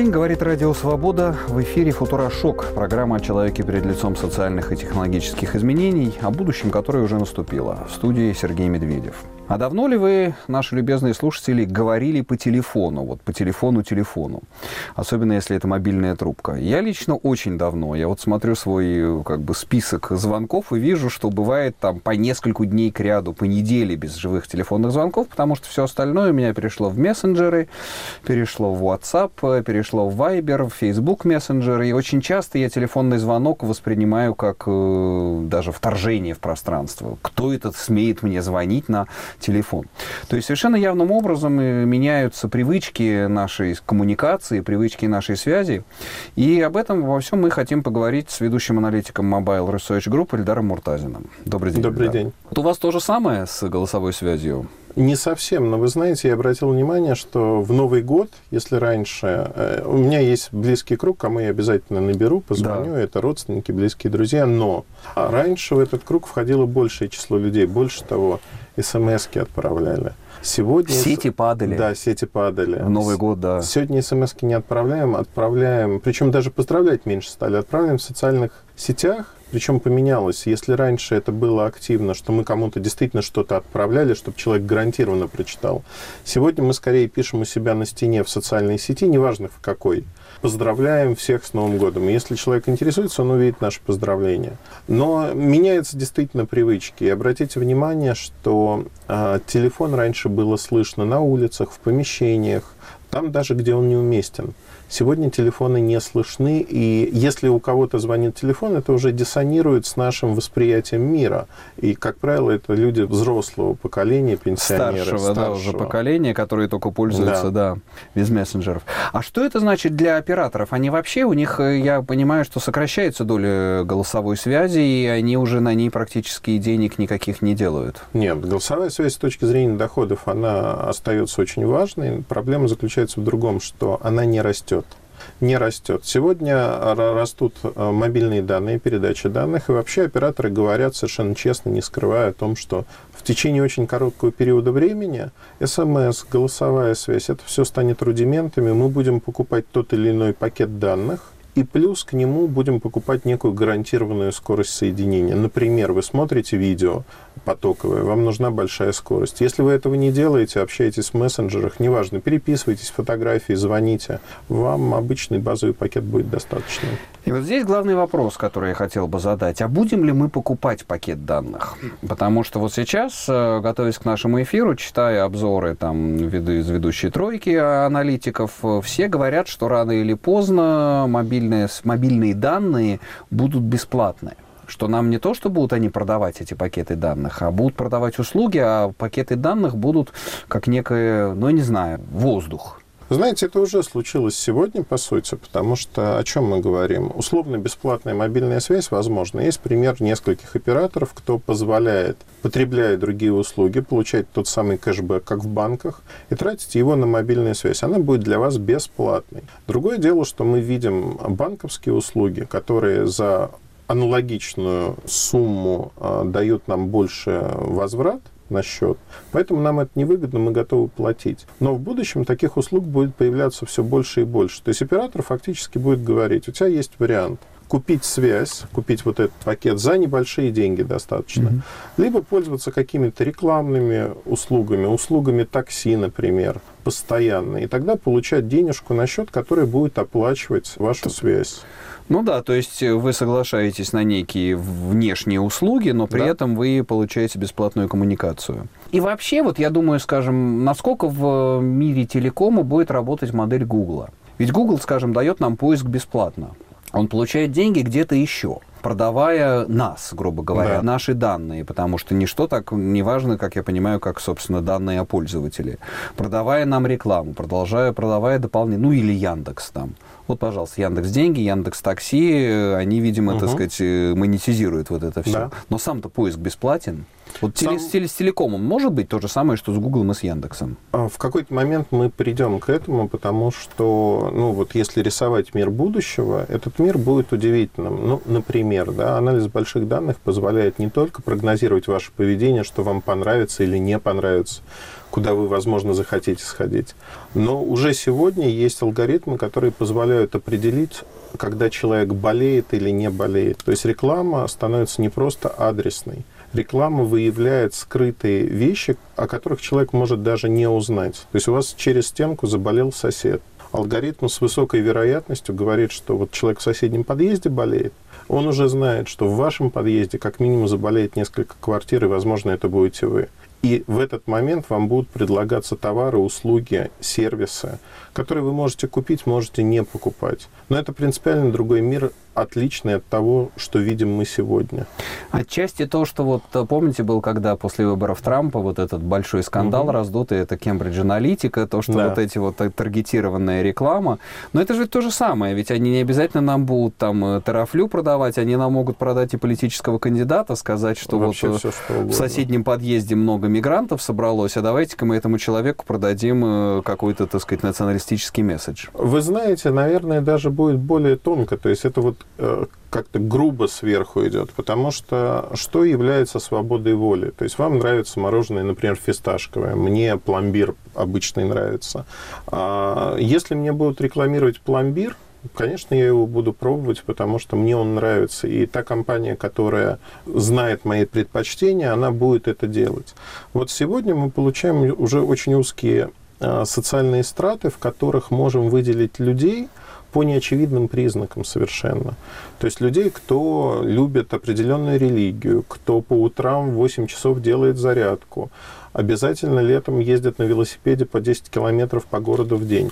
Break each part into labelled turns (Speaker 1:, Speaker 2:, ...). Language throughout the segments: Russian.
Speaker 1: день, говорит Радио Свобода. В эфире «Футурошок» – программа о человеке перед лицом социальных и технологических изменений, о будущем, которое уже наступило. В студии Сергей Медведев. А давно ли вы, наши любезные слушатели, говорили по телефону, вот по телефону-телефону? Особенно, если это мобильная трубка. Я лично очень давно. Я вот смотрю свой как бы список звонков и вижу, что бывает там по нескольку дней к ряду, по неделе без живых телефонных звонков, потому что все остальное у меня перешло в мессенджеры, перешло в WhatsApp, перешло в Viber, в Facebook мессенджеры. И очень часто я телефонный звонок воспринимаю как э, даже вторжение в пространство. Кто этот смеет мне звонить на телефон. То есть совершенно явным образом э, меняются привычки нашей коммуникации, привычки нашей связи. И об этом во всем мы хотим поговорить с ведущим аналитиком Mobile Research Group Эльдаром Муртазиным. Добрый день.
Speaker 2: Добрый Эльдар. день.
Speaker 1: Вот у вас то же самое с голосовой связью?
Speaker 2: Не совсем, но вы знаете, я обратил внимание, что в Новый год, если раньше... Э, у меня есть близкий круг, кому я обязательно наберу, позвоню, да. это родственники, близкие друзья, но раньше в этот круг входило большее число людей. Больше того, смс отправляли.
Speaker 1: Сегодня... Сети падали.
Speaker 2: Да, сети падали.
Speaker 1: В Новый год, да.
Speaker 2: Сегодня смс не отправляем, отправляем... Причем даже поздравлять меньше стали. Отправляем в социальных сетях, причем поменялось. Если раньше это было активно, что мы кому-то действительно что-то отправляли, чтобы человек гарантированно прочитал, сегодня мы скорее пишем у себя на стене в социальной сети, неважно в какой, поздравляем всех с Новым годом. И если человек интересуется, он увидит наше поздравление. Но меняются действительно привычки. И обратите внимание, что э, телефон раньше было слышно на улицах, в помещениях, там даже, где он неуместен. Сегодня телефоны не слышны, и если у кого-то звонит телефон, это уже диссонирует с нашим восприятием мира. И, как правило, это люди взрослого поколения, пенсионеры.
Speaker 1: Старшего, старшего. да, уже поколения, которые только пользуются, да. да, без мессенджеров. А что это значит для операторов? Они вообще, у них, э, я понимаю, что сокращается доля голосовой связи, и они уже на ней практически денег никаких не делают.
Speaker 2: Нет, голосовая связь с точки зрения доходов, она остается очень важной. Проблема заключается в другом, что она не растет не растет. Сегодня растут э, мобильные данные, передача данных, и вообще операторы говорят совершенно честно, не скрывая о том, что в течение очень короткого периода времени СМС, голосовая связь, это все станет рудиментами, мы будем покупать тот или иной пакет данных, и плюс к нему будем покупать некую гарантированную скорость соединения. Например, вы смотрите видео, потоковая, вам нужна большая скорость. Если вы этого не делаете, общаетесь в мессенджерах, неважно, переписывайтесь фотографии, звоните, вам обычный базовый пакет будет достаточно.
Speaker 1: И вот здесь главный вопрос, который я хотел бы задать. А будем ли мы покупать пакет данных? Потому что вот сейчас, э, готовясь к нашему эфиру, читая обзоры там, из ведущей тройки аналитиков, э, все говорят, что рано или поздно мобильные, мобильные данные будут бесплатные что нам не то, что будут они продавать эти пакеты данных, а будут продавать услуги, а пакеты данных будут как некое, ну, не знаю, воздух.
Speaker 2: Знаете, это уже случилось сегодня, по сути, потому что о чем мы говорим? Условно-бесплатная мобильная связь возможно. Есть пример нескольких операторов, кто позволяет, потребляя другие услуги, получать тот самый кэшбэк, как в банках, и тратить его на мобильную связь. Она будет для вас бесплатной. Другое дело, что мы видим банковские услуги, которые за аналогичную сумму э, дают нам больше возврат на счет. Поэтому нам это невыгодно, мы готовы платить. Но в будущем таких услуг будет появляться все больше и больше. То есть оператор фактически будет говорить, у тебя есть вариант купить связь, купить вот этот пакет за небольшие деньги достаточно, mm-hmm. либо пользоваться какими-то рекламными услугами, услугами такси, например, постоянно, и тогда получать денежку на счет, который будет оплачивать вашу связь.
Speaker 1: Ну да, то есть вы соглашаетесь на некие внешние услуги, но при да. этом вы получаете бесплатную коммуникацию. И вообще, вот я думаю, скажем, насколько в мире телекома будет работать модель Гугла? Ведь Google, скажем, дает нам поиск бесплатно. Он получает деньги где-то еще продавая нас, грубо говоря, да. наши данные, потому что ничто так не важно, как я понимаю, как, собственно, данные о пользователе. Продавая нам рекламу, продолжая, продавая дополнительно, ну или Яндекс там. Вот, пожалуйста, Яндекс Деньги, Яндекс Такси, они, видимо, угу. так сказать, э, монетизируют вот это все. Да. Но сам-то поиск бесплатен. Вот Сам... с, с телекомом может быть то же самое, что с Гуглом и с Яндексом?
Speaker 2: А, в какой-то момент мы придем к этому, потому что, ну вот если рисовать мир будущего, этот мир будет удивительным. Ну, например, да, анализ больших данных позволяет не только прогнозировать ваше поведение, что вам понравится или не понравится, куда вы, возможно, захотите сходить. Но уже сегодня есть алгоритмы, которые позволяют определить, когда человек болеет или не болеет. То есть реклама становится не просто адресной. Реклама выявляет скрытые вещи, о которых человек может даже не узнать. То есть у вас через стенку заболел сосед. Алгоритм с высокой вероятностью говорит, что вот человек в соседнем подъезде болеет, он уже знает, что в вашем подъезде как минимум заболеет несколько квартир, и, возможно, это будете вы. И в этот момент вам будут предлагаться товары, услуги, сервисы, которые вы можете купить, можете не покупать. Но это принципиально другой мир, отличный от того, что видим мы сегодня.
Speaker 1: Отчасти то, что вот, э, помните, был когда после выборов Трампа вот этот большой скандал угу. раздутый, это Кембридж Аналитика, то, что да. вот эти вот таргетированная реклама. Но это же то же самое, ведь они не обязательно нам будут там э, тарафлю продавать, они нам могут продать и политического кандидата, сказать, что Вообще вот э, все, что в соседнем подъезде много мигрантов собралось, а давайте-ка мы этому человеку продадим какой-то, так сказать, националистический месседж.
Speaker 2: Вы знаете, наверное, даже будет более тонко, то есть это вот как-то грубо сверху идет, потому что что является свободой воли? То есть вам нравится мороженое, например, фисташковое, мне пломбир обычный нравится. А если мне будут рекламировать пломбир, Конечно, я его буду пробовать, потому что мне он нравится. И та компания, которая знает мои предпочтения, она будет это делать. Вот сегодня мы получаем уже очень узкие а, социальные страты, в которых можем выделить людей, по неочевидным признакам совершенно. То есть людей, кто любит определенную религию, кто по утрам в 8 часов делает зарядку, обязательно летом ездит на велосипеде по 10 километров по городу в день.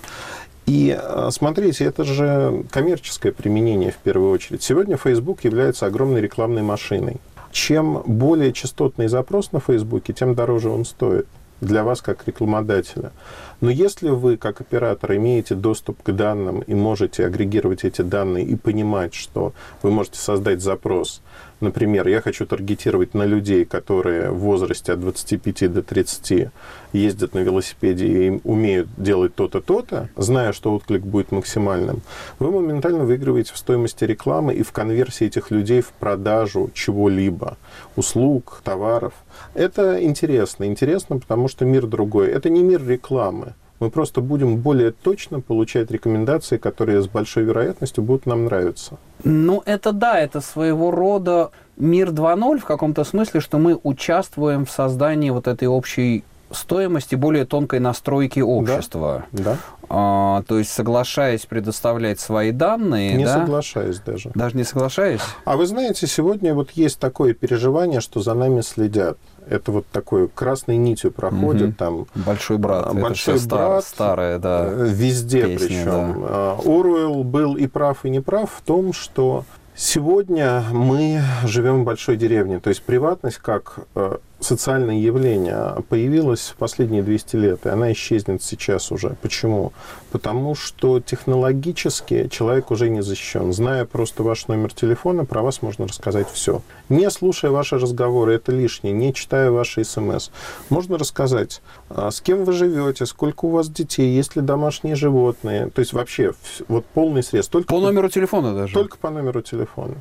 Speaker 2: И а, смотрите, это же коммерческое применение в первую очередь. Сегодня Facebook является огромной рекламной машиной. Чем более частотный запрос на Фейсбуке, тем дороже он стоит для вас как рекламодателя. Но если вы, как оператор, имеете доступ к данным и можете агрегировать эти данные и понимать, что вы можете создать запрос, например, я хочу таргетировать на людей, которые в возрасте от 25 до 30 ездят на велосипеде и умеют делать то-то, то-то, зная, что отклик будет максимальным, вы моментально выигрываете в стоимости рекламы и в конверсии этих людей в продажу чего-либо, услуг, товаров. Это интересно. Интересно, потому что мир другой. Это не мир рекламы. Мы просто будем более точно получать рекомендации, которые с большой вероятностью будут нам нравиться.
Speaker 1: Ну, это да, это своего рода мир 2.0 в каком-то смысле, что мы участвуем в создании вот этой общей стоимости более тонкой настройки общества.
Speaker 2: Да. да.
Speaker 1: А, то есть соглашаясь предоставлять свои данные.
Speaker 2: Не
Speaker 1: да?
Speaker 2: соглашаясь даже.
Speaker 1: Даже не соглашаясь.
Speaker 2: А вы знаете, сегодня вот есть такое переживание, что за нами следят. Это вот такой красной нитью проходит угу. там.
Speaker 1: Большой брат.
Speaker 2: Большой
Speaker 1: Это брат. Старая, да.
Speaker 2: Э, везде Песня, причем. Да. Оруэлл был и прав, и не прав в том, что Сегодня мы живем в большой деревне, то есть приватность как э, социальное явление появилась в последние 200 лет, и она исчезнет сейчас уже. Почему? Потому что технологически человек уже не защищен. Зная просто ваш номер телефона, про вас можно рассказать все. Не слушая ваши разговоры, это лишнее, не читая ваши смс. Можно рассказать, а, с кем вы живете, сколько у вас детей, есть ли домашние животные. То есть вообще вот полный срез.
Speaker 1: Только по номеру телефона даже?
Speaker 2: Только по номеру телефона.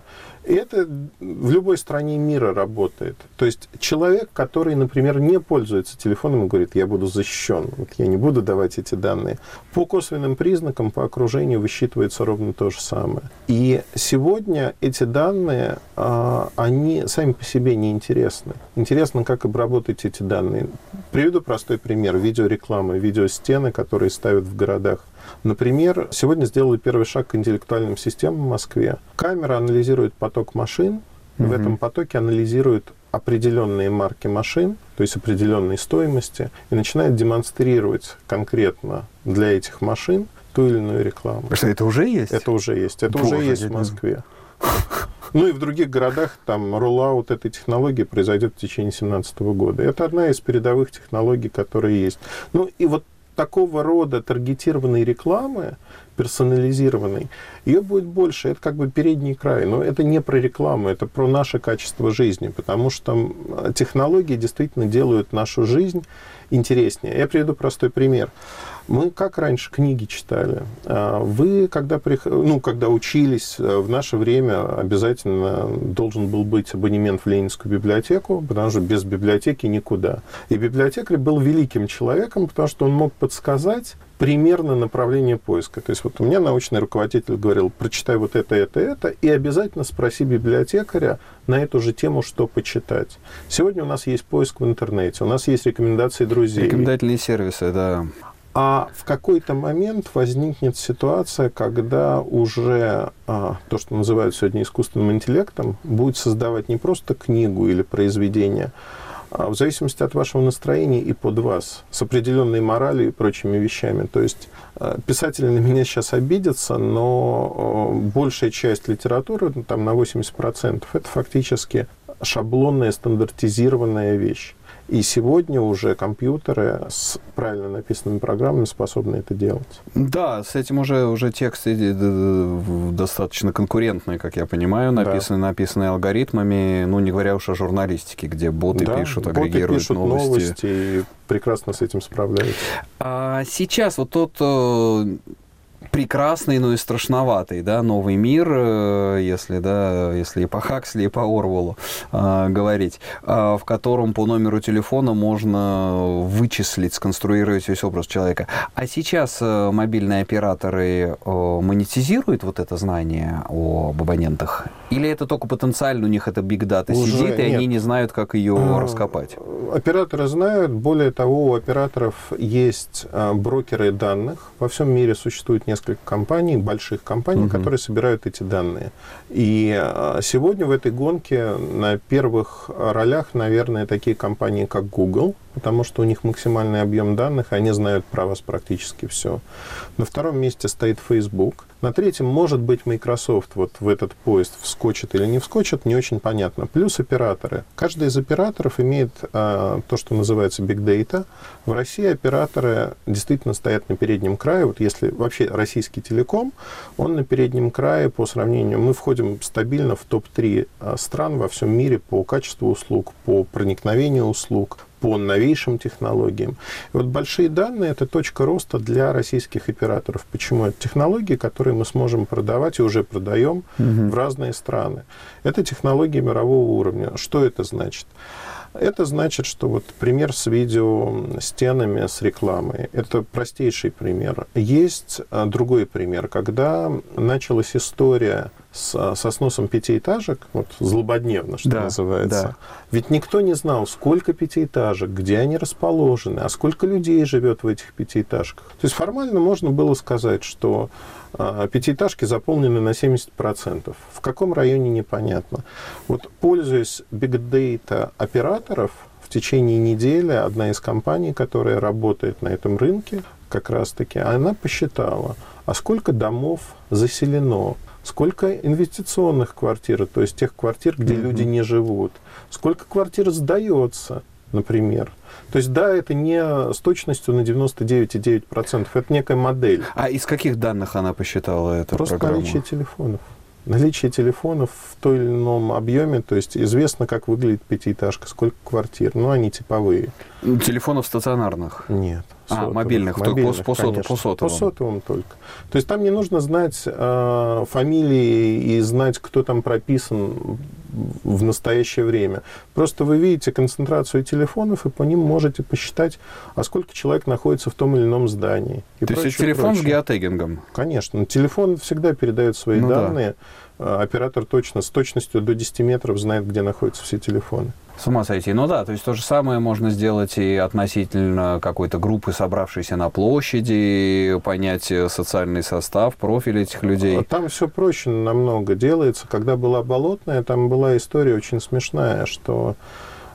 Speaker 2: И это в любой стране мира работает. То есть человек, который, например, не пользуется телефоном и говорит, я буду защищен, вот я не буду давать эти данные, по косвенным признакам, по окружению высчитывается ровно то же самое. И сегодня эти данные, а, они сами по себе не интересны. Интересно, как обработать эти данные. Приведу простой пример. Видеорекламы, видеостены, которые ставят в городах. Например, сегодня сделали первый шаг к интеллектуальным системам в Москве. Камера анализирует поток машин, угу. в этом потоке анализирует определенные марки машин, то есть определенные стоимости, и начинает демонстрировать конкретно для этих машин ту или иную рекламу.
Speaker 1: Что это уже есть?
Speaker 2: Это уже есть. Это Боже, уже есть в Москве. Ну и в других городах там роллаут этой технологии произойдет в течение 2017 года. Это одна из передовых технологий, которые есть. Ну и вот такого рода таргетированной рекламы персонализированной, ее будет больше. Это как бы передний край. Но это не про рекламу, это про наше качество жизни, потому что технологии действительно делают нашу жизнь интереснее. Я приведу простой пример. Мы как раньше книги читали. А, вы, когда, прих... ну, когда учились, э, в наше время обязательно должен был быть абонемент в Ленинскую библиотеку, потому что без библиотеки никуда. И библиотекарь был великим человеком, потому что он мог подсказать примерно направление поиска. То есть вот у меня научный руководитель говорил, прочитай вот это, это, это, и обязательно спроси библиотекаря на эту же тему, что почитать. Сегодня у нас есть поиск в интернете, у нас есть рекомендации друзей.
Speaker 1: Рекомендательные сервисы, да.
Speaker 2: А в какой-то момент возникнет ситуация, когда уже а, то, что называют сегодня искусственным интеллектом, будет создавать не просто книгу или произведение, в зависимости от вашего настроения и под вас, с определенной моралью и прочими вещами. То есть а, писатели на меня сейчас обидятся, но а, большая часть литературы, ну, там на 80%, это фактически шаблонная, стандартизированная вещь. И сегодня уже компьютеры с правильно написанными программами способны это делать.
Speaker 1: Да, с этим уже, уже тексты достаточно конкурентные, как я понимаю, написаны, да. написаны алгоритмами, ну, не говоря уж о журналистике, где боты да, пишут, агрегируют боты пишут новости. новости
Speaker 2: и прекрасно с этим справляются.
Speaker 1: А сейчас вот тот э, прекрасный, но и страшноватый, да, новый мир, э, если, да, если и по Хаксли, и по Орвелу э, говорить, э, в котором по номеру телефона можно вычислить, сконструировать весь образ человека. А сейчас э, мобильные операторы э, монетизируют вот это знание об абонентах? Или это только потенциально у них это биг дата сидит, и нет. они не знают, как ее а, раскопать?
Speaker 2: Операторы знают. Более того, у операторов есть а, брокеры данных. Во всем мире существует несколько компаний, больших компаний, угу. которые собирают эти данные. И а, сегодня в этой гонке на первых ролях, наверное, такие компании, как Google, потому что у них максимальный объем данных, они знают про вас практически все. На втором месте стоит Facebook. На третьем, может быть, Microsoft вот в этот поезд вскочит или не вскочит, не очень понятно. Плюс операторы. Каждый из операторов имеет а, то, что называется Big Data. В России операторы действительно стоят на переднем крае. Вот если вообще российский телеком, он на переднем крае по сравнению. Мы входим стабильно в топ-3 а, стран во всем мире по качеству услуг, по проникновению услуг, по новейшим технологиям. И вот большие данные – это точка роста для российских операторов. Почему? Это технологии, которые мы сможем продавать и уже продаем угу. в разные страны. Это технологии мирового уровня. Что это значит? Это значит, что вот пример с видео стенами, с рекламой, это простейший пример. Есть а, другой пример, когда началась история с, со сносом пятиэтажек, вот злободневно, что да, называется. Да. Ведь никто не знал, сколько пятиэтажек, где они расположены, а сколько людей живет в этих пятиэтажках. То есть формально можно было сказать, что а, пятиэтажки заполнены на 70%. В каком районе непонятно. Вот пользуясь бигдейта операторов, в течение недели одна из компаний, которая работает на этом рынке, как раз-таки, она посчитала, а сколько домов заселено, сколько инвестиционных квартир, то есть тех квартир, где mm-hmm. люди не живут, сколько квартир сдается, например. То есть, да, это не с точностью на 99,9%, это некая модель.
Speaker 1: А из каких данных она посчитала эту
Speaker 2: Просто
Speaker 1: программу?
Speaker 2: наличие телефонов. Наличие телефонов в той или ином объеме, то есть известно, как выглядит пятиэтажка, сколько квартир, но они типовые.
Speaker 1: Телефонов стационарных?
Speaker 2: Нет.
Speaker 1: А, мобильных, мобильных по, соту, по сотовым.
Speaker 2: По сотовым только. То есть там не нужно знать э, фамилии и знать, кто там прописан в настоящее время. Просто вы видите концентрацию телефонов, и по ним можете посчитать, а сколько человек находится в том или ином здании.
Speaker 1: И То прочее, есть телефон прочее. с геотегингом?
Speaker 2: Конечно. Телефон всегда передает свои ну, данные. Да. Оператор точно, с точностью до 10 метров знает, где находятся все телефоны.
Speaker 1: С ума сойти. Ну да, то есть то же самое можно сделать и относительно какой-то группы, собравшейся на площади, понять социальный состав, профиль этих людей.
Speaker 2: Там все проще намного делается. Когда была болотная, там была история очень смешная, что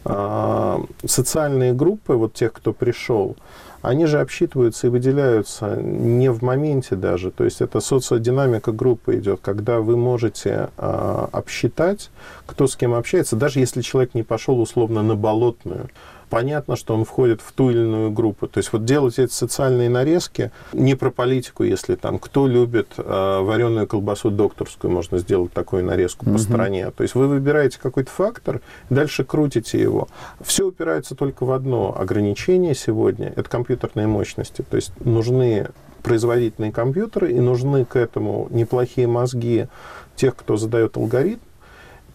Speaker 2: э, социальные группы, вот тех, кто пришел, они же обсчитываются и выделяются не в моменте даже. То есть это социодинамика группы идет, когда вы можете э, обсчитать, кто с кем общается, даже если человек не пошел условно на болотную понятно, что он входит в ту или иную группу. То есть вот делать эти социальные нарезки не про политику, если там кто любит э, вареную колбасу докторскую, можно сделать такую нарезку угу. по стране. То есть вы выбираете какой-то фактор, дальше крутите его. Все упирается только в одно ограничение сегодня – это компьютерные мощности. То есть нужны производительные компьютеры и нужны к этому неплохие мозги тех, кто задает алгоритм,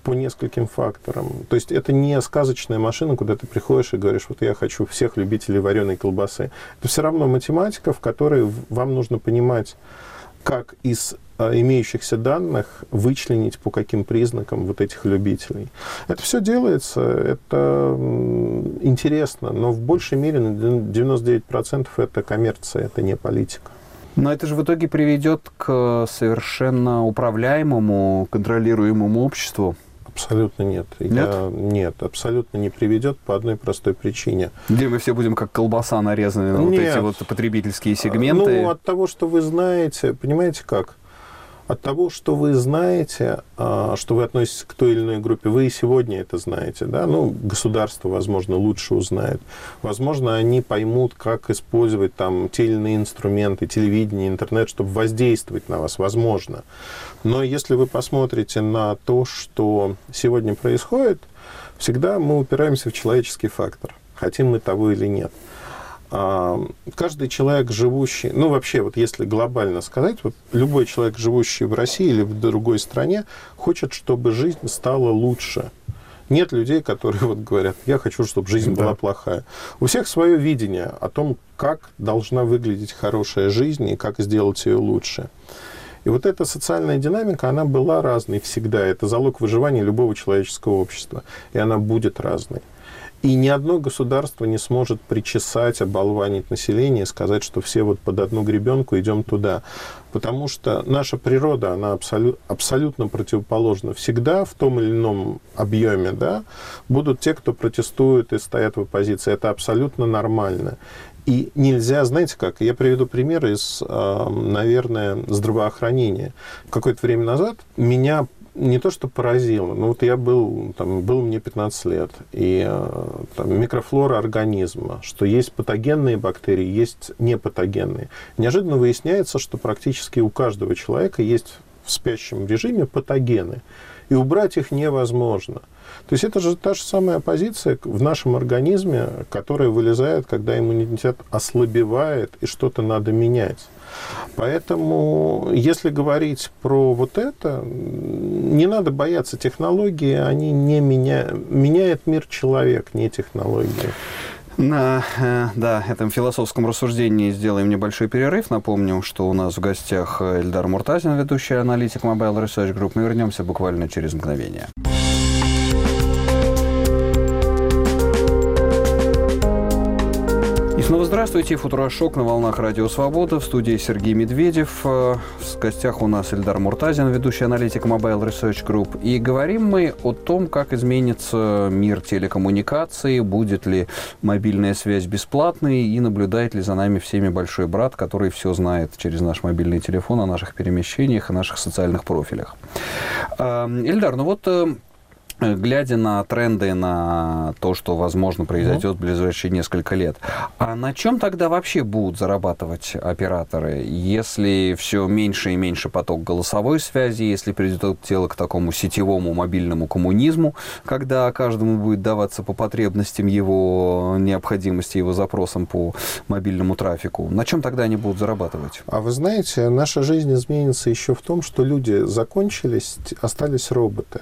Speaker 2: по нескольким факторам. То есть это не сказочная машина, куда ты приходишь и говоришь, вот я хочу всех любителей вареной колбасы. Это все равно математика, в которой вам нужно понимать, как из а, имеющихся данных вычленить по каким признакам вот этих любителей. Это все делается, это интересно, но в большей мере на 99% это коммерция, это не политика.
Speaker 1: Но это же в итоге приведет к совершенно управляемому, контролируемому обществу.
Speaker 2: Абсолютно нет.
Speaker 1: Нет?
Speaker 2: Я, нет, абсолютно не приведет по одной простой причине.
Speaker 1: Где мы все будем как колбаса нарезаны на вот эти вот потребительские сегменты?
Speaker 2: Ну, от того, что вы знаете, понимаете как? От того, что вы знаете, а, что вы относитесь к той или иной группе, вы и сегодня это знаете, да, ну, государство, возможно, лучше узнает. Возможно, они поймут, как использовать там те или иные инструменты, телевидение, интернет, чтобы воздействовать на вас, возможно. Но если вы посмотрите на то, что сегодня происходит, всегда мы упираемся в человеческий фактор, хотим мы того или нет. А, каждый человек, живущий, ну вообще, вот если глобально сказать, вот любой человек, живущий в России или в другой стране, хочет, чтобы жизнь стала лучше. Нет людей, которые вот говорят, я хочу, чтобы жизнь да. была плохая. У всех свое видение о том, как должна выглядеть хорошая жизнь и как сделать ее лучше. И вот эта социальная динамика, она была разной всегда. Это залог выживания любого человеческого общества. И она будет разной. И ни одно государство не сможет причесать, оболванить население и сказать, что все вот под одну гребенку идем туда. Потому что наша природа, она абсолют, абсолютно противоположна. Всегда в том или ином объеме да, будут те, кто протестуют и стоят в оппозиции. Это абсолютно нормально. И нельзя, знаете как, я приведу пример из, наверное, здравоохранения. Какое-то время назад меня не то, что поразило, но вот я был, там, был мне 15 лет, и э, там, микрофлора организма, что есть патогенные бактерии, есть непатогенные. Неожиданно выясняется, что практически у каждого человека есть в спящем режиме патогены, и убрать их невозможно. То есть это же та же самая позиция в нашем организме, которая вылезает, когда иммунитет ослабевает, и что-то надо менять. Поэтому, если говорить про вот это, не надо бояться технологии, они не меняют, меняет мир человек, не технологии.
Speaker 1: На э, да, этом философском рассуждении сделаем небольшой перерыв. Напомню, что у нас в гостях Эльдар Муртазин, ведущий аналитик Mobile Research Group. Мы вернемся буквально через мгновение. Снова здравствуйте. Футурошок на волнах Радио Свобода. В студии Сергей Медведев. Э, в гостях у нас Эльдар Муртазин, ведущий аналитик Mobile Research Group. И говорим мы о том, как изменится мир телекоммуникаций, будет ли мобильная связь бесплатной и наблюдает ли за нами всеми большой брат, который все знает через наш мобильный телефон о наших перемещениях и наших социальных профилях. Эльдар, ну вот Э, глядя на тренды, на то, что, возможно, произойдет в ближайшие несколько лет, а на чем тогда вообще будут зарабатывать операторы, если все меньше и меньше поток голосовой связи, если придет дело к такому сетевому мобильному коммунизму, когда каждому будет даваться по потребностям его необходимости, его запросам по мобильному трафику, на чем тогда они будут зарабатывать?
Speaker 2: А вы знаете, наша жизнь изменится еще в том, что люди закончились, остались роботы.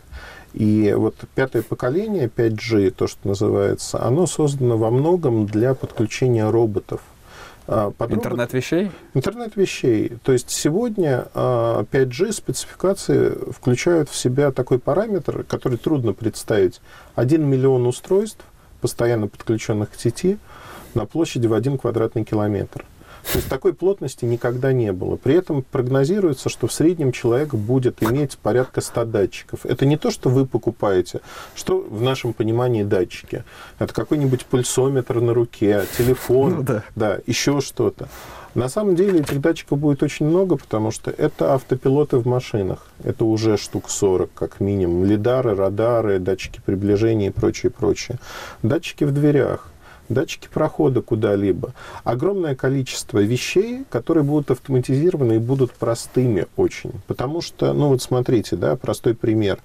Speaker 2: И вот пятое поколение 5G, то, что называется, оно создано во многом для подключения роботов.
Speaker 1: А, под Интернет вещей?
Speaker 2: Интернет вещей. То есть сегодня 5G а, спецификации включают в себя такой параметр, который трудно представить. 1 миллион устройств, постоянно подключенных к сети, на площади в 1 квадратный километр. То есть такой плотности никогда не было. При этом прогнозируется, что в среднем человек будет иметь порядка 100 датчиков. Это не то, что вы покупаете, что в нашем понимании датчики. Это какой-нибудь пульсометр на руке, телефон, ну, да. Да, еще что-то. На самом деле этих датчиков будет очень много, потому что это автопилоты в машинах. Это уже штук 40 как минимум. Лидары, радары, датчики приближения и прочее, прочее. Датчики в дверях датчики прохода куда-либо. Огромное количество вещей, которые будут автоматизированы и будут простыми очень. Потому что, ну вот смотрите, да, простой пример.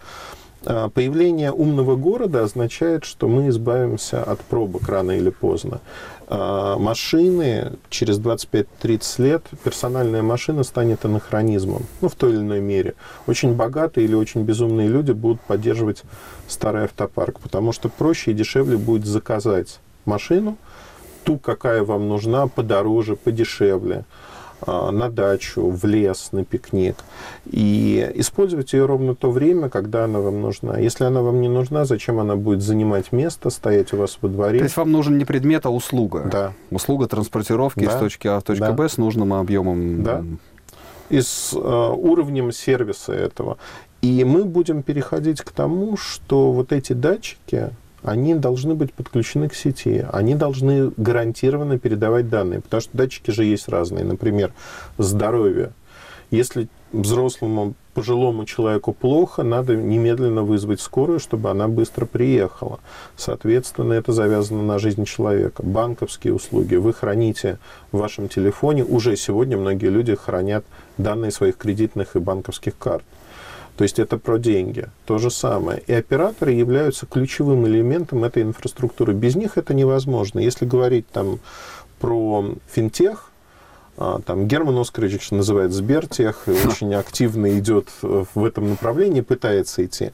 Speaker 2: А, появление умного города означает, что мы избавимся от пробок рано или поздно. А, машины через 25-30 лет, персональная машина станет анахронизмом, ну, в той или иной мере. Очень богатые или очень безумные люди будут поддерживать старый автопарк, потому что проще и дешевле будет заказать машину, ту, какая вам нужна, подороже, подешевле. А, на дачу, в лес, на пикник. И использовать ее ровно то время, когда она вам нужна. Если она вам не нужна, зачем она будет занимать место, стоять у вас во дворе?
Speaker 1: То есть вам нужен не предмет, а услуга?
Speaker 2: Да.
Speaker 1: Услуга транспортировки да. из точки А в точку да. Б с нужным объемом?
Speaker 2: Да. И с э, уровнем сервиса этого. И мы будем переходить к тому, что вот эти датчики, они должны быть подключены к сети, они должны гарантированно передавать данные, потому что датчики же есть разные. Например, здоровье. Если взрослому пожилому человеку плохо, надо немедленно вызвать скорую, чтобы она быстро приехала. Соответственно, это завязано на жизнь человека. Банковские услуги. Вы храните в вашем телефоне, уже сегодня многие люди хранят данные своих кредитных и банковских карт. То есть это про деньги. То же самое. И операторы являются ключевым элементом этой инфраструктуры. Без них это невозможно. Если говорить там про финтех, а, там Герман Оскарович называет Сбертех, очень активно идет в этом направлении, пытается идти.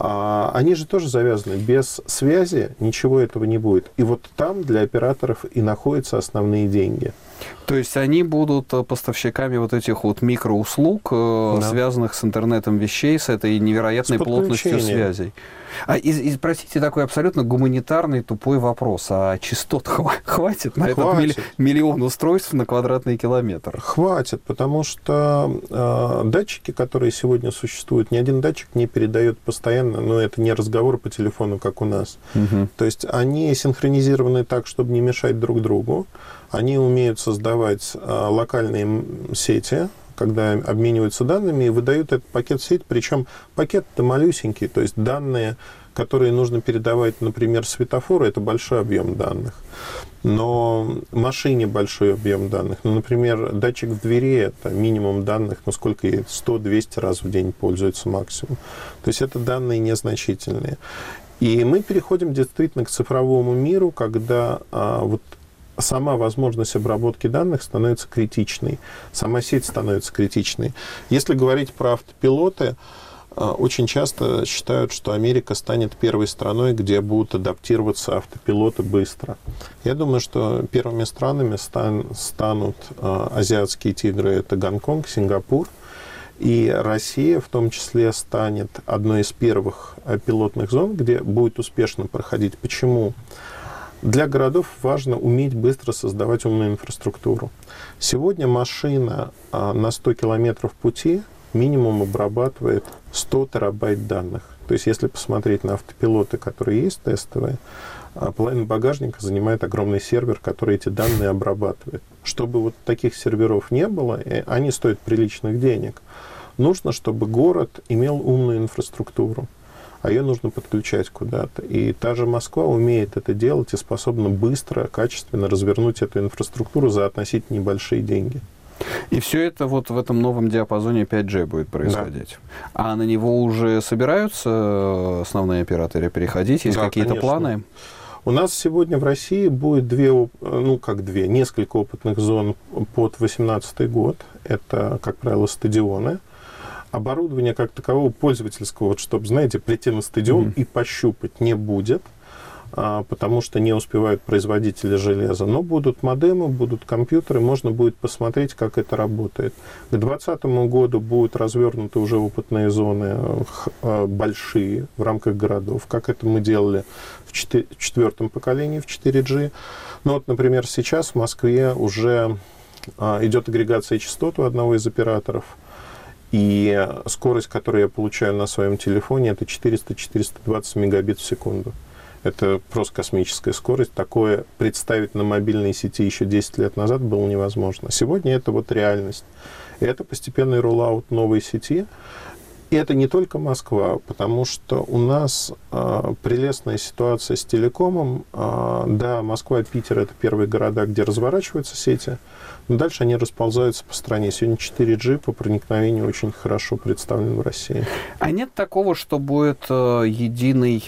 Speaker 2: А, они же тоже завязаны. Без связи ничего этого не будет. И вот там для операторов и находятся основные деньги.
Speaker 1: То есть они будут э, поставщиками вот этих вот микроуслуг, э, да. связанных с интернетом вещей, с этой невероятной с плотностью связей. А, и, и, простите, такой абсолютно гуманитарный тупой вопрос. А частот хватит на хватит. этот миллион устройств на квадратный километр?
Speaker 2: Хватит, потому что э, датчики, которые сегодня существуют, ни один датчик не передает постоянно, но это не разговор по телефону, как у нас. Угу. То есть они синхронизированы так, чтобы не мешать друг другу. Они умеют создавать э, локальные сети, когда обмениваются данными и выдают этот пакет в сеть. Причем пакет-то малюсенький, то есть данные, которые нужно передавать, например, светофору, это большой объем данных. Но машине большой объем данных. Ну, например, датчик в двери – это минимум данных, ну, сколько ей? 100-200 раз в день пользуется максимум. То есть это данные незначительные. И мы переходим действительно к цифровому миру, когда а, вот сама возможность обработки данных становится критичной, сама сеть становится критичной. Если говорить про автопилоты, э, очень часто считают, что Америка станет первой страной, где будут адаптироваться автопилоты быстро. Я думаю, что первыми странами стан, станут э, азиатские тигры, это Гонконг, Сингапур, и Россия в том числе станет одной из первых э, пилотных зон, где будет успешно проходить. Почему? Для городов важно уметь быстро создавать умную инфраструктуру. Сегодня машина а, на 100 километров пути минимум обрабатывает 100 терабайт данных. То есть, если посмотреть на автопилоты, которые есть тестовые, а, половина багажника занимает огромный сервер, который эти данные обрабатывает. Чтобы вот таких серверов не было, они стоят приличных денег, нужно, чтобы город имел умную инфраструктуру а ее нужно подключать куда-то. И та же Москва умеет это делать и способна быстро, качественно развернуть эту инфраструктуру за относительно небольшие деньги.
Speaker 1: И все это вот в этом новом диапазоне 5G будет происходить. Да. А на него уже собираются основные операторы переходить? Есть да, какие-то планы?
Speaker 2: У нас сегодня в России будет две, ну как две, несколько опытных зон под 2018 год. Это, как правило, стадионы оборудования как такового пользовательского, вот, чтобы, знаете, прийти на стадион mm-hmm. и пощупать не будет, а, потому что не успевают производители железа. Но будут модемы, будут компьютеры, можно будет посмотреть, как это работает. К 2020 году будут развернуты уже опытные зоны а, большие в рамках городов, как это мы делали в четвертом поколении, в 4G. Ну вот, например, сейчас в Москве уже а, идет агрегация частот у одного из операторов. И скорость, которую я получаю на своем телефоне, это 400-420 мегабит в секунду. Это просто космическая скорость. Такое представить на мобильной сети еще 10 лет назад было невозможно. Сегодня это вот реальность. И это постепенный роллаут новой сети. И это не только Москва, потому что у нас э, прелестная ситуация с телекомом. Э, да, Москва и Питер это первые города, где разворачиваются сети, но дальше они расползаются по стране. Сегодня 4G по проникновению очень хорошо представлен в России.
Speaker 1: А нет такого, что будет э, единый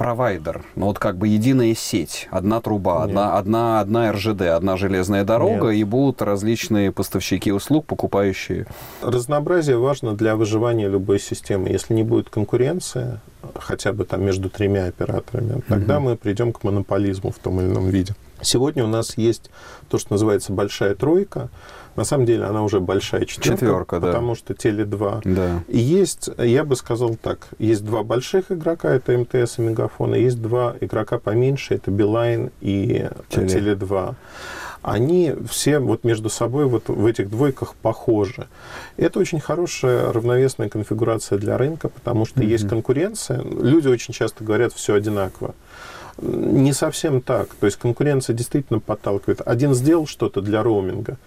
Speaker 1: провайдер, ну вот как бы единая сеть, одна труба, одна, одна, одна РЖД, одна железная дорога, Нет. и будут различные поставщики услуг, покупающие.
Speaker 2: Разнообразие важно для выживания любой системы. Если не будет конкуренции, хотя бы там между тремя операторами, тогда угу. мы придем к монополизму в том или ином виде. Сегодня у нас есть то, что называется большая тройка. На самом деле она уже большая четверка, четверка потому да. что Теле2. Да. И есть, я бы сказал так, есть два больших игрока, это МТС и Мегафон, и есть два игрока поменьше, это Билайн и Теле. Теле2 они все вот между собой вот в этих двойках похожи. Это очень хорошая равновесная конфигурация для рынка, потому что mm-hmm. есть конкуренция. Люди очень часто говорят, все одинаково. Не совсем так. То есть конкуренция действительно подталкивает. Один сделал что-то для роуминга,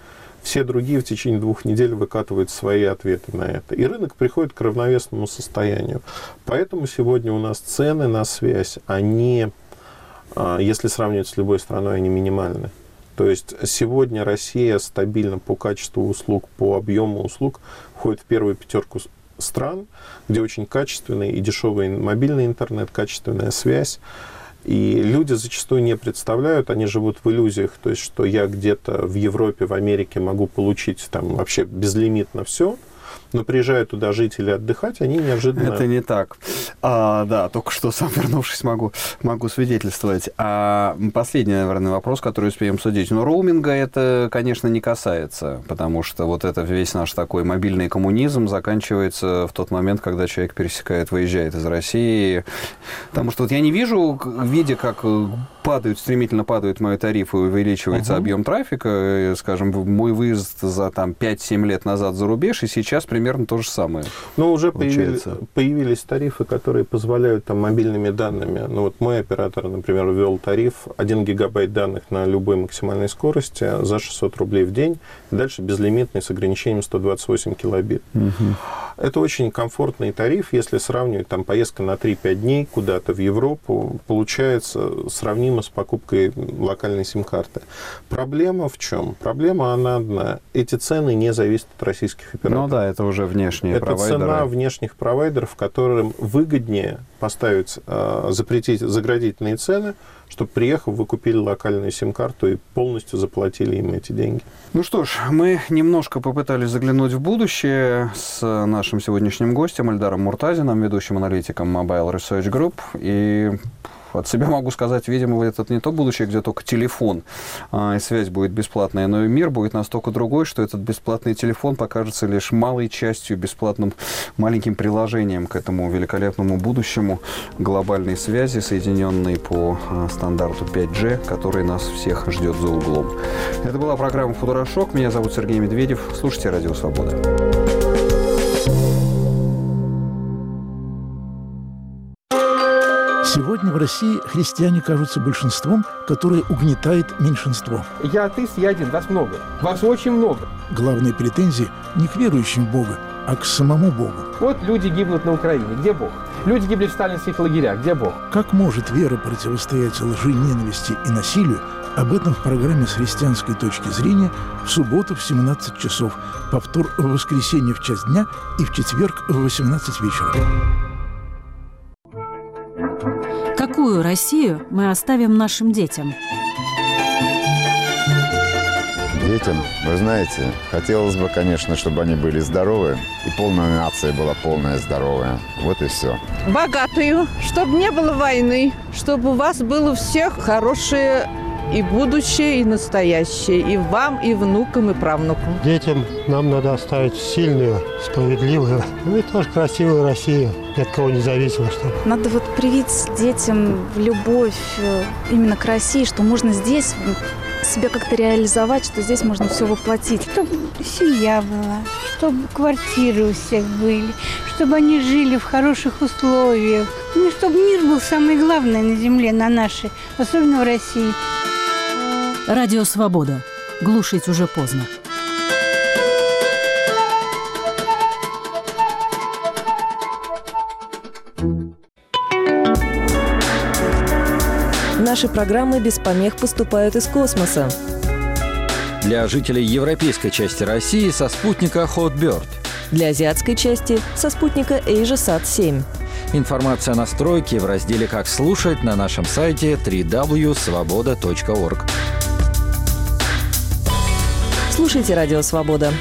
Speaker 2: все другие в течение двух недель выкатывают свои ответы на это. И рынок приходит к равновесному состоянию. Поэтому сегодня у нас цены на связь, они, а, если сравнивать с любой страной, они минимальны. То есть сегодня Россия стабильно по качеству услуг, по объему услуг входит в первую пятерку стран, где очень качественный и дешевый мобильный интернет, качественная связь. И люди зачастую не представляют, они живут в иллюзиях, то есть, что я где-то в Европе, в Америке могу получить там вообще безлимитно все, но приезжают туда жить или отдыхать, они неожиданно...
Speaker 1: Это не так. А, да, только что сам вернувшись могу, могу свидетельствовать. А последний, наверное, вопрос, который успеем судить. Но роуминга это, конечно, не касается, потому что вот это весь наш такой мобильный коммунизм заканчивается в тот момент, когда человек пересекает, выезжает из России. Потому что вот я не вижу, видя, как падают, стремительно падают мои тарифы, увеличивается uh-huh. объем трафика, э, скажем, мой выезд за там 5-7 лет назад за рубеж, и сейчас примерно то же самое.
Speaker 2: Ну, уже появились, появились тарифы, которые позволяют там мобильными данными. Ну, вот мой оператор, например, ввел тариф 1 гигабайт данных на любой максимальной скорости за 600 рублей в день, дальше безлимитный с ограничением 128 килобит. Uh-huh. Это очень комфортный тариф, если сравнивать там поездка на 3-5 дней куда-то в Европу, получается сравнимо с покупкой локальной сим-карты. Проблема в чем? Проблема она одна. Эти цены не зависят от российских операторов.
Speaker 1: Ну да, это уже внешние
Speaker 2: это
Speaker 1: провайдеры.
Speaker 2: Это цена внешних провайдеров, которым выгоднее поставить, э, запретить заградительные цены, чтобы, приехав, вы купили локальную сим-карту и полностью заплатили им эти деньги.
Speaker 1: Ну что ж, мы немножко попытались заглянуть в будущее с нашим сегодняшним гостем Эльдаром Муртазином, ведущим аналитиком Mobile Research Group. И от себя могу сказать, видимо, это не то будущее, где только телефон а, и связь будет бесплатная, но и мир будет настолько другой, что этот бесплатный телефон покажется лишь малой частью, бесплатным маленьким приложением к этому великолепному будущему глобальной связи, соединенной по а, стандарту 5G, который нас всех ждет за углом. Это была программа «Футурошок». Меня зовут Сергей Медведев. Слушайте «Радио Свобода».
Speaker 3: Сегодня в России христиане кажутся большинством, которое угнетает меньшинство.
Speaker 4: Я атеист, я один, вас много. Вас очень много.
Speaker 3: Главные претензии не к верующим в Бога, а к самому Богу.
Speaker 4: Вот люди гибнут на Украине. Где Бог? Люди гибли в сталинских лагерях. Где Бог?
Speaker 3: Как может вера противостоять лжи, ненависти и насилию? Об этом в программе «С христианской точки зрения» в субботу в 17 часов, повтор в воскресенье в час дня и в четверг в 18 вечера.
Speaker 5: Какую Россию мы оставим нашим детям?
Speaker 6: Детям, вы знаете, хотелось бы, конечно, чтобы они были здоровы, и полная нация была полная здоровая. Вот и все.
Speaker 7: Богатую, чтобы не было войны, чтобы у вас было всех хорошие и будущее, и настоящее, и вам, и внукам, и правнукам.
Speaker 8: Детям нам надо оставить сильную, справедливую, ну и тоже красивую Россию, ни от кого не зависимо. Что...
Speaker 9: Надо вот привить детям любовь э, именно к России, что можно здесь себя как-то реализовать, что здесь можно все воплотить.
Speaker 10: Чтобы семья была, чтобы квартиры у всех были, чтобы они жили в хороших условиях. Ну, чтобы мир был самое главное на земле, на нашей, особенно в России.
Speaker 5: Радио «Свобода». Глушить уже поздно.
Speaker 11: Наши программы без помех поступают из космоса.
Speaker 12: Для жителей европейской части России со спутника Hotbird.
Speaker 11: Для азиатской части со спутника AsiaSat-7.
Speaker 12: Информация о настройке в разделе «Как слушать» на нашем сайте www.svoboda.org.
Speaker 11: Слушайте «Радио Свобода».